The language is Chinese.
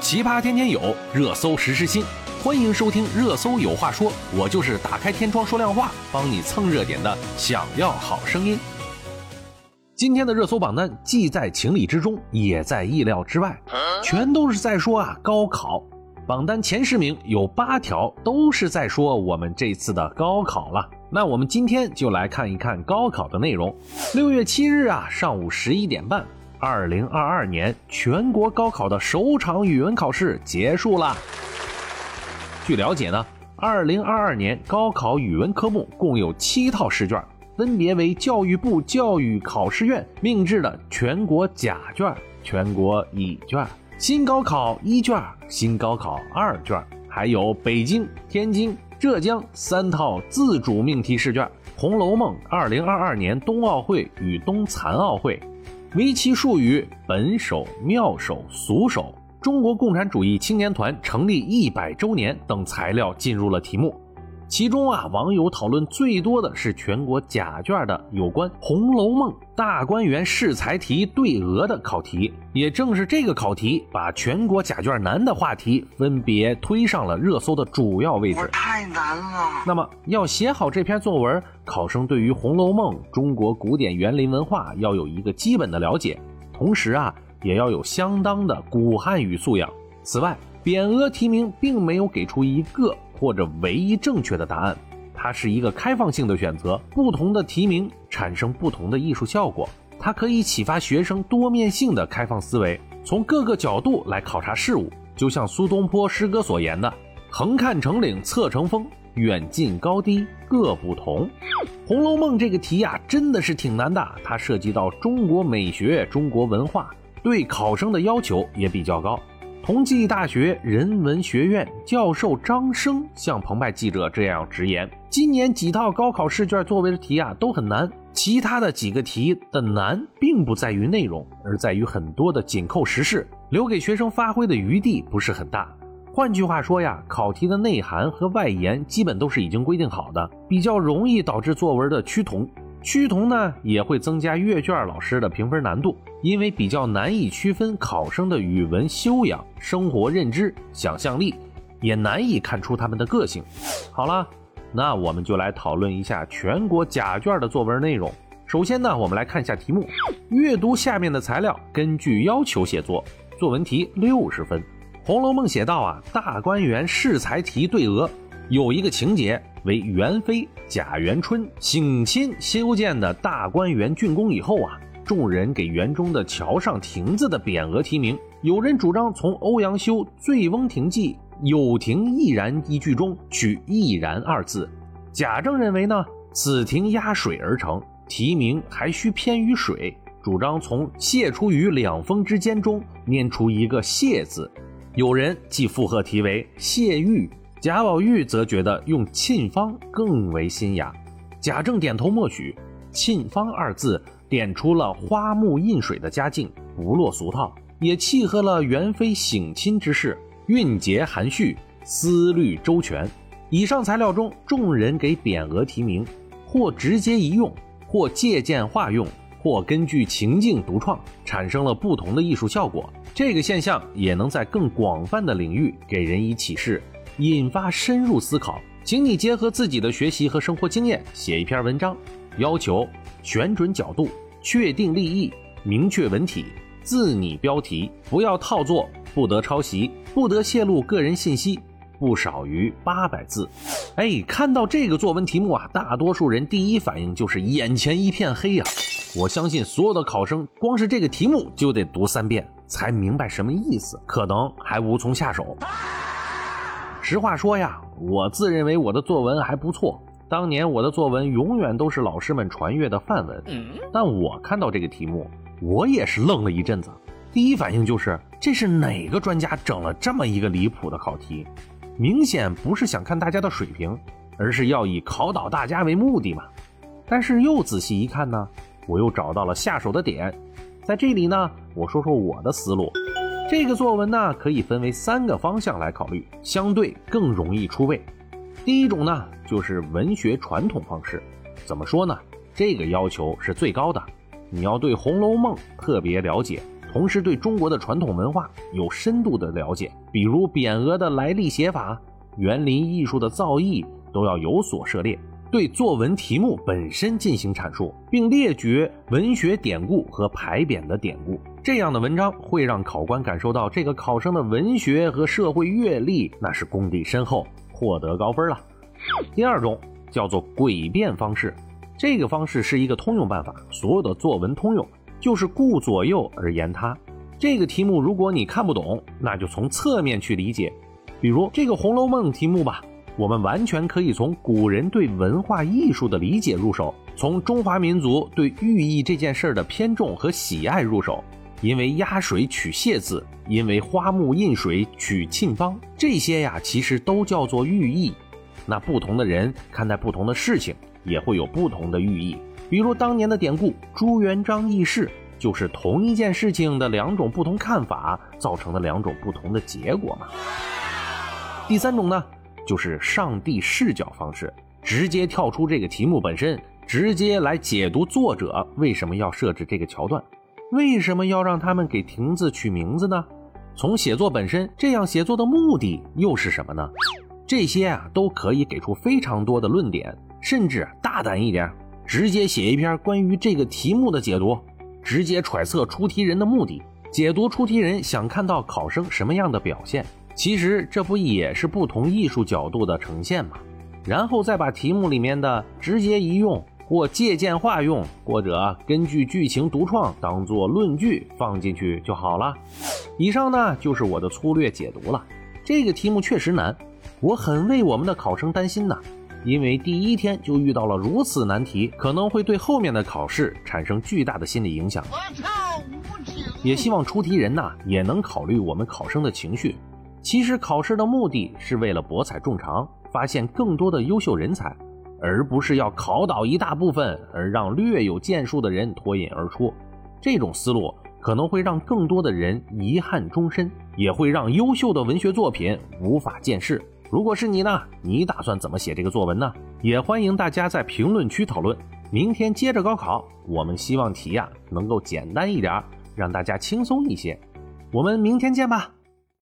奇葩天天有，热搜实时新，欢迎收听《热搜有话说》，我就是打开天窗说亮话，帮你蹭热点的。想要好声音。今天的热搜榜单既在情理之中，也在意料之外，全都是在说啊高考。榜单前十名有八条都是在说我们这次的高考了。那我们今天就来看一看高考的内容。六月七日啊，上午十一点半。二零二二年全国高考的首场语文考试结束了。据了解呢，二零二二年高考语文科目共有七套试卷，分别为教育部教育考试院命制的全国甲卷、全国乙卷、新高考一卷、新高考二卷，还有北京、天津、浙江三套自主命题试卷，《红楼梦》二零二二年冬奥会与冬残奥会。围棋术语本手、妙手、俗手，中国共产主义青年团成立一百周年等材料进入了题目。其中啊，网友讨论最多的是全国甲卷的有关《红楼梦》大观园试才题对额的考题。也正是这个考题，把全国甲卷难的话题分别推上了热搜的主要位置。太难了。那么，要写好这篇作文，考生对于《红楼梦》中国古典园林文化要有一个基本的了解，同时啊，也要有相当的古汉语素养。此外，匾额题名并没有给出一个。或者唯一正确的答案，它是一个开放性的选择，不同的题名产生不同的艺术效果，它可以启发学生多面性的开放思维，从各个角度来考察事物。就像苏东坡诗歌所言的：“横看成岭侧成峰，远近高低各不同。”《红楼梦》这个题呀，真的是挺难的，它涉及到中国美学、中国文化，对考生的要求也比较高。同济大学人文学院教授张生向澎湃记者这样直言：“今年几套高考试卷作为的题啊都很难，其他的几个题的难并不在于内容，而在于很多的紧扣时事，留给学生发挥的余地不是很大。换句话说呀，考题的内涵和外延基本都是已经规定好的，比较容易导致作文的趋同。”趋同呢，也会增加阅卷老师的评分难度，因为比较难以区分考生的语文修养、生活认知、想象力，也难以看出他们的个性。好了，那我们就来讨论一下全国甲卷的作文内容。首先呢，我们来看一下题目，阅读下面的材料，根据要求写作。作文题六十分，《红楼梦》写到啊，大观园试才题对额。有一个情节为元妃贾元春省亲修建的大观园竣工以后啊，众人给园中的桥上亭子的匾额题名。有人主张从欧阳修《醉翁亭记》“有亭亦然”一句中取“亦然”二字。贾政认为呢，此亭压水而成，题名还需偏于水，主张从“泄出于两峰之间”中拈出一个“泄”字。有人既附和题为“谢玉”。贾宝玉则觉得用“沁芳”更为新雅，贾政点头默许。“沁芳”二字点出了花木印水的佳境，不落俗套，也契合了元妃省亲之事，韵节含蓄，思虑周全。以上材料中，众人给匾额题名，或直接一用，或借鉴化用，或根据情境独创，产生了不同的艺术效果。这个现象也能在更广泛的领域给人以启示。引发深入思考，请你结合自己的学习和生活经验写一篇文章。要求选准角度，确定立意，明确文体，自拟标题，不要套作，不得抄袭，不得泄露个人信息，不少于八百字。哎，看到这个作文题目啊，大多数人第一反应就是眼前一片黑呀。我相信所有的考生，光是这个题目就得读三遍才明白什么意思，可能还无从下手。实话说呀，我自认为我的作文还不错。当年我的作文永远都是老师们传阅的范文。但我看到这个题目，我也是愣了一阵子。第一反应就是，这是哪个专家整了这么一个离谱的考题？明显不是想看大家的水平，而是要以考倒大家为目的嘛。但是又仔细一看呢，我又找到了下手的点。在这里呢，我说说我的思路。这个作文呢，可以分为三个方向来考虑，相对更容易出位。第一种呢，就是文学传统方式。怎么说呢？这个要求是最高的，你要对《红楼梦》特别了解，同时对中国的传统文化有深度的了解，比如匾额的来历写法、园林艺术的造诣都要有所涉猎。对作文题目本身进行阐述，并列举文学典故和牌匾的典故，这样的文章会让考官感受到这个考生的文学和社会阅历那是功底深厚，获得高分了。第二种叫做诡辩方式，这个方式是一个通用办法，所有的作文通用，就是顾左右而言他。这个题目如果你看不懂，那就从侧面去理解，比如这个《红楼梦》题目吧。我们完全可以从古人对文化艺术的理解入手，从中华民族对寓意这件事儿的偏重和喜爱入手。因为压水取谢字，因为花木印水取庆邦，这些呀，其实都叫做寓意。那不同的人看待不同的事情，也会有不同的寓意。比如当年的典故朱元璋议事，就是同一件事情的两种不同看法，造成的两种不同的结果嘛。第三种呢？就是上帝视角方式，直接跳出这个题目本身，直接来解读作者为什么要设置这个桥段，为什么要让他们给亭子取名字呢？从写作本身，这样写作的目的又是什么呢？这些啊都可以给出非常多的论点，甚至大胆一点，直接写一篇关于这个题目的解读，直接揣测出题人的目的，解读出题人想看到考生什么样的表现。其实这不也是不同艺术角度的呈现吗？然后再把题目里面的直接一用或借鉴化用，或者根据剧情独创当做论据放进去就好了。以上呢就是我的粗略解读了。这个题目确实难，我很为我们的考生担心呐，因为第一天就遇到了如此难题，可能会对后面的考试产生巨大的心理影响。我也希望出题人呐也能考虑我们考生的情绪。其实考试的目的是为了博采众长，发现更多的优秀人才，而不是要考倒一大部分，而让略有建树的人脱颖而出。这种思路可能会让更多的人遗憾终身，也会让优秀的文学作品无法见世。如果是你呢？你打算怎么写这个作文呢？也欢迎大家在评论区讨论。明天接着高考，我们希望题呀能够简单一点，让大家轻松一些。我们明天见吧。